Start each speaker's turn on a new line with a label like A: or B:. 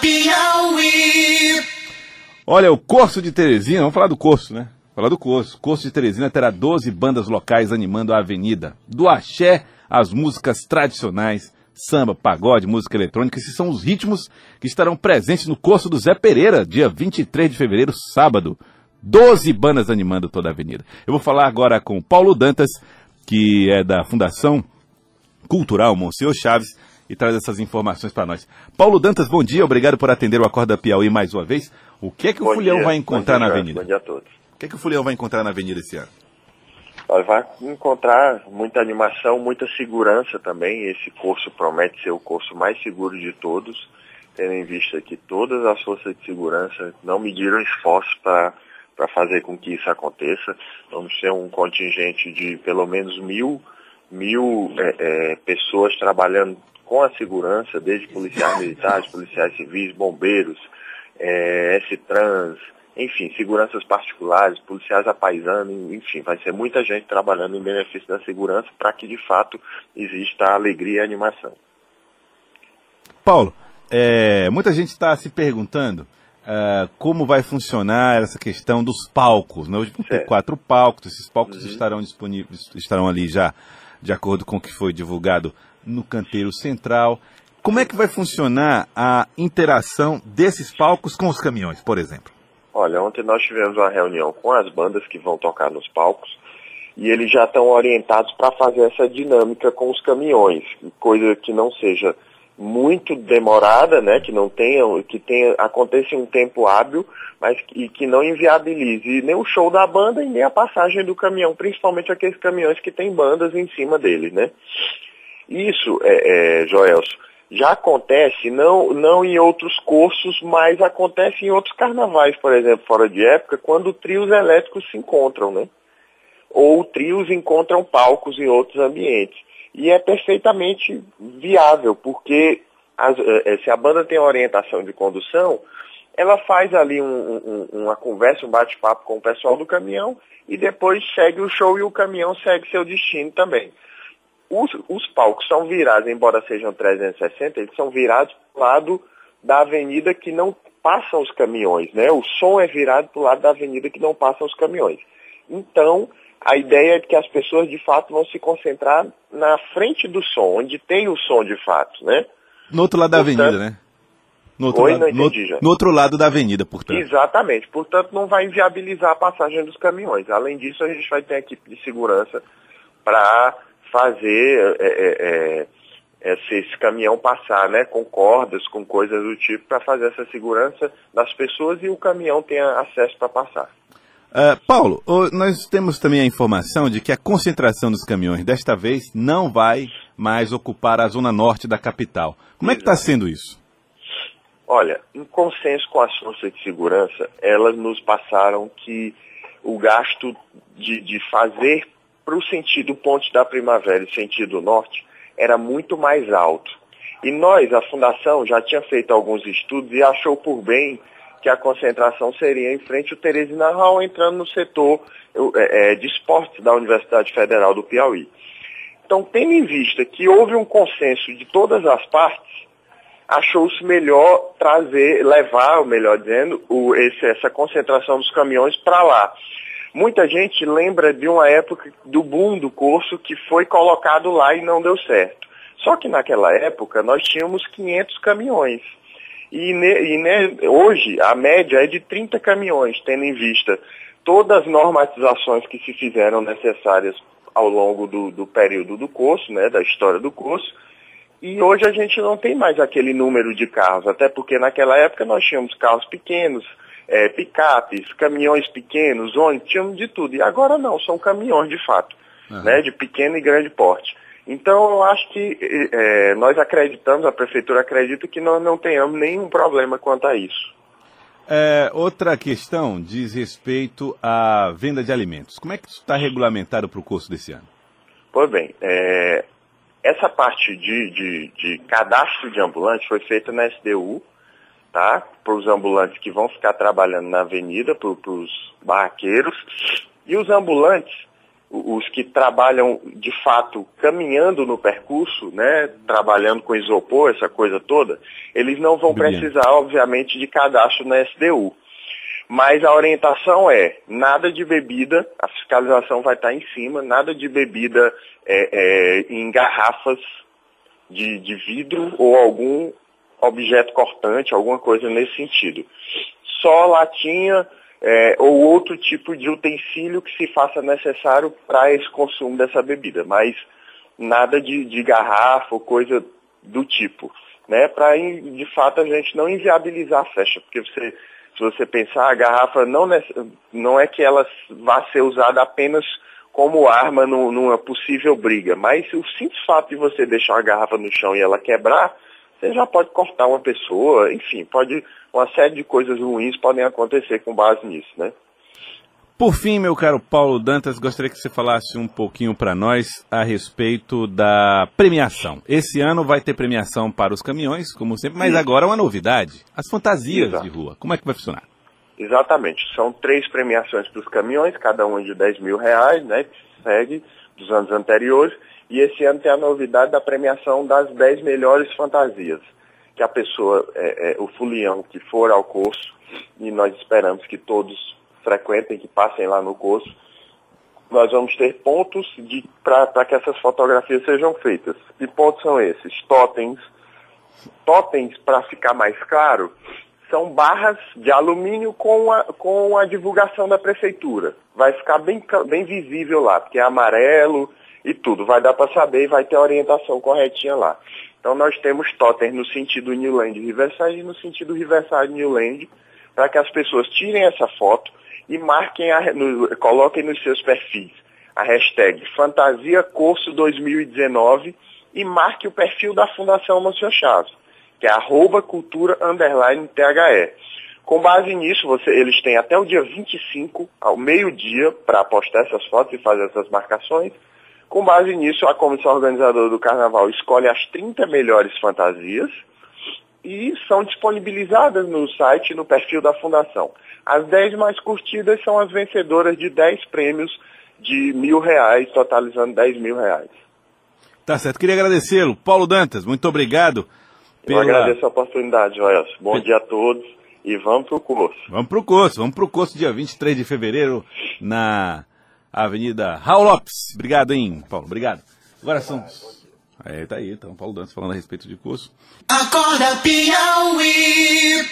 A: Piauí.
B: Olha, o Curso de Teresina, vamos falar do curso, né? Falar do curso. O curso de Teresina terá 12 bandas locais animando a avenida. Do axé às músicas tradicionais, samba, pagode, música eletrônica, esses são os ritmos que estarão presentes no curso do Zé Pereira, dia 23 de fevereiro, sábado. 12 bandas animando toda a avenida. Eu vou falar agora com Paulo Dantas, que é da Fundação Cultural Monsenhor Chaves, e traz essas informações para nós. Paulo Dantas, bom dia, obrigado por atender o Acorda Piauí mais uma vez. O que é que o
C: Bom
B: Fulhão
C: dia,
B: vai encontrar
C: dia,
B: na avenida?
C: Bom dia a todos.
B: O que é que o Fulhão vai encontrar na avenida esse ano?
C: Olha, vai encontrar muita animação, muita segurança também. Esse curso promete ser o curso mais seguro de todos, tendo em vista que todas as forças de segurança não mediram esforços para para fazer com que isso aconteça. Vamos ter um contingente de pelo menos mil, mil é, é, pessoas trabalhando com a segurança, desde policiais militares, policiais civis, bombeiros, é, S-Trans, enfim, seguranças particulares, policiais apaisando, enfim, vai ser muita gente trabalhando em benefício da segurança para que de fato exista alegria e animação.
B: Paulo, é, muita gente está se perguntando ah, como vai funcionar essa questão dos palcos. Né? Hoje vão ter quatro palcos, esses palcos
C: Uhum.
B: estarão disponíveis, estarão ali já, de acordo com o que foi divulgado no canteiro central. Como é que vai funcionar a interação desses palcos com os caminhões, por exemplo?
C: Olha, ontem nós tivemos uma reunião com as bandas que vão tocar nos palcos e eles já estão orientados para fazer essa dinâmica com os caminhões, coisa que não seja muito demorada, né, que não tenha, que tenha aconteça em um tempo hábil, mas que, que não inviabilize nem o show da banda e nem a passagem do caminhão, principalmente aqueles caminhões que têm bandas em cima deles, né? Isso, é, é, Joelso, já acontece, não, não em outros cursos, mas acontece em outros carnavais, por exemplo, fora de época, quando trios elétricos se encontram, né? Ou trios encontram palcos em outros ambientes. E é perfeitamente viável, porque as- eh, se a banda tem orientação de condução, ela faz ali um- um- uma conversa, um bate-papo com o pessoal do caminhão e depois segue o show e o caminhão segue seu destino também. Os, os palcos são virados, embora sejam 360, eles são virados para o lado da avenida que não passam os caminhões, né? O som é virado para o lado da avenida que não passam os caminhões. Então, a ideia é que as pessoas de fato vão se concentrar na frente do som, onde tem o som de fato, né?
B: No outro lado da
C: Portanto-
B: avenida, né? No outro,
C: Oi,
B: lado,
C: não
B: no,
C: entendi, já.
B: no outro lado da avenida, portanto.
C: Exatamente. Portanto, não vai inviabilizar a passagem dos caminhões. Além disso, a gente vai ter a equipe de segurança para fazer é, é, é, esse, esse caminhão passar, né, com cordas, com coisas do tipo, para fazer essa segurança das pessoas e o caminhão tenha acesso para passar.
B: Ah, Paulo, nós temos também a informação de que a concentração dos caminhões desta vez não vai mais ocupar a zona norte da capital. Como é que está sendo isso?
C: Olha, em consenso com as forças de segurança, elas nos passaram que o gasto de, de fazer para o sentido Ponte da Primavera e sentido norte era muito mais alto. E nós, a Fundação, já tinha feito alguns estudos e achou por bem que a concentração seria em frente ao Teresina Hall, entrando no setor é, é, de esportes da Universidade Federal do Piauí. Então, tendo em vista que houve um consenso de todas as partes, achou-se melhor trazer, levar, melhor dizendo, o, esse- essa concentração dos caminhões para lá. Muita gente lembra de uma época do boom do curso que foi colocado lá e não deu certo. Só que naquela época nós tínhamos 500 caminhões. E, e hoje a média é de 30 caminhões, tendo em vista todas as normatizações que se fizeram necessárias ao longo do, do período do curso, né, da história do curso, e hoje a gente não tem mais aquele número de carros, até porque naquela época nós tínhamos carros pequenos, eh, picapes, caminhões pequenos, ônibus, tínhamos de tudo. E agora não, são caminhões de fato, né, de pequeno e grande porte. Então eu acho que eh, nós acreditamos, a prefeitura acredita que nós não tenhamos nenhum problema quanto a isso.
B: É, outra questão diz respeito à venda de alimentos. Como é que isso está regulamentado para o curso desse ano?
C: Pois bem, é, essa parte de, de, de cadastro de ambulante foi feita na SDU, tá? Para os ambulantes que vão ficar trabalhando na avenida, para os barraqueiros. E os ambulantes, os que trabalham de fato caminhando no percurso, né, trabalhando com isopor, essa coisa toda, eles não vão precisar, obviamente, de cadastro na SDU. Mas a orientação é nada de bebida, a fiscalização vai estar em cima, nada de bebida é, é, em garrafas de, de vidro ou algum objeto cortante, alguma coisa nesse sentido. Só latinha é, ou outro tipo de utensílio que se faça necessário para esse consumo dessa bebida, mas nada de, de garrafa ou coisa do tipo, né? Para de fato a gente não inviabilizar a festa, porque você, se você pensar, a garrafa não, não é que ela vá ser usada apenas como arma numa possível briga, mas o simples fato de você deixar a garrafa no chão e ela quebrar, você já pode cortar uma pessoa, enfim, pode uma série de coisas ruins podem acontecer com base nisso, né?
B: Por fim, meu caro Paulo Dantas, gostaria que você falasse um pouquinho para nós a respeito da premiação. Esse ano vai ter premiação para os caminhões, como sempre, mas Sim. agora uma novidade: as fantasias Exato. de rua. Como é que vai funcionar?
C: Exatamente. São três premiações para os caminhões, cada uma de 10 mil reais, né? Que segue dos anos anteriores. E esse ano tem a novidade da premiação das 10 melhores fantasias que a pessoa, é, é, o fulião que for ao curso, e nós esperamos que todos frequentem, que passem lá no curso, nós vamos ter pontos para que essas fotografias sejam feitas. Que pontos são esses? Totens. Totens, para ficar mais claro, são barras de alumínio com a, com a divulgação da prefeitura. Vai ficar bem, bem visível lá, porque é amarelo e tudo. Vai dar para saber e vai ter a orientação corretinha lá. Então nós temos totens no sentido Newland Riverside e no sentido Riverside Newland, para que as pessoas tirem essa foto e marquem, a, no, coloquem nos seus perfis a hashtag Fantasia Curso 2019 e marque o perfil da Fundação Monsenhor Chaves, que é arroba cultura underline THE. Com base nisso, você, eles têm até o dia 25, ao meio-dia, para postar essas fotos e fazer essas marcações. Com base nisso, a comissão organizadora do carnaval escolhe as 30 melhores fantasias e são disponibilizadas no site e no perfil da fundação. As 10 mais curtidas são as vencedoras de 10 prêmios de mil reais, totalizando 10 mil reais.
B: Tá certo. Queria agradecê-lo. Paulo Dantas, muito obrigado.
C: Pela... Eu agradeço a oportunidade, Joel. Bom dia a todos e vamos pro curso.
B: Vamos pro curso, vamos pro curso dia 23 de fevereiro na Avenida Raul Lopes. Obrigado, hein, Paulo? Obrigado. Agora são. É, tá aí, então, Paulo Dantas falando a respeito de curso. Acorda, Piauí!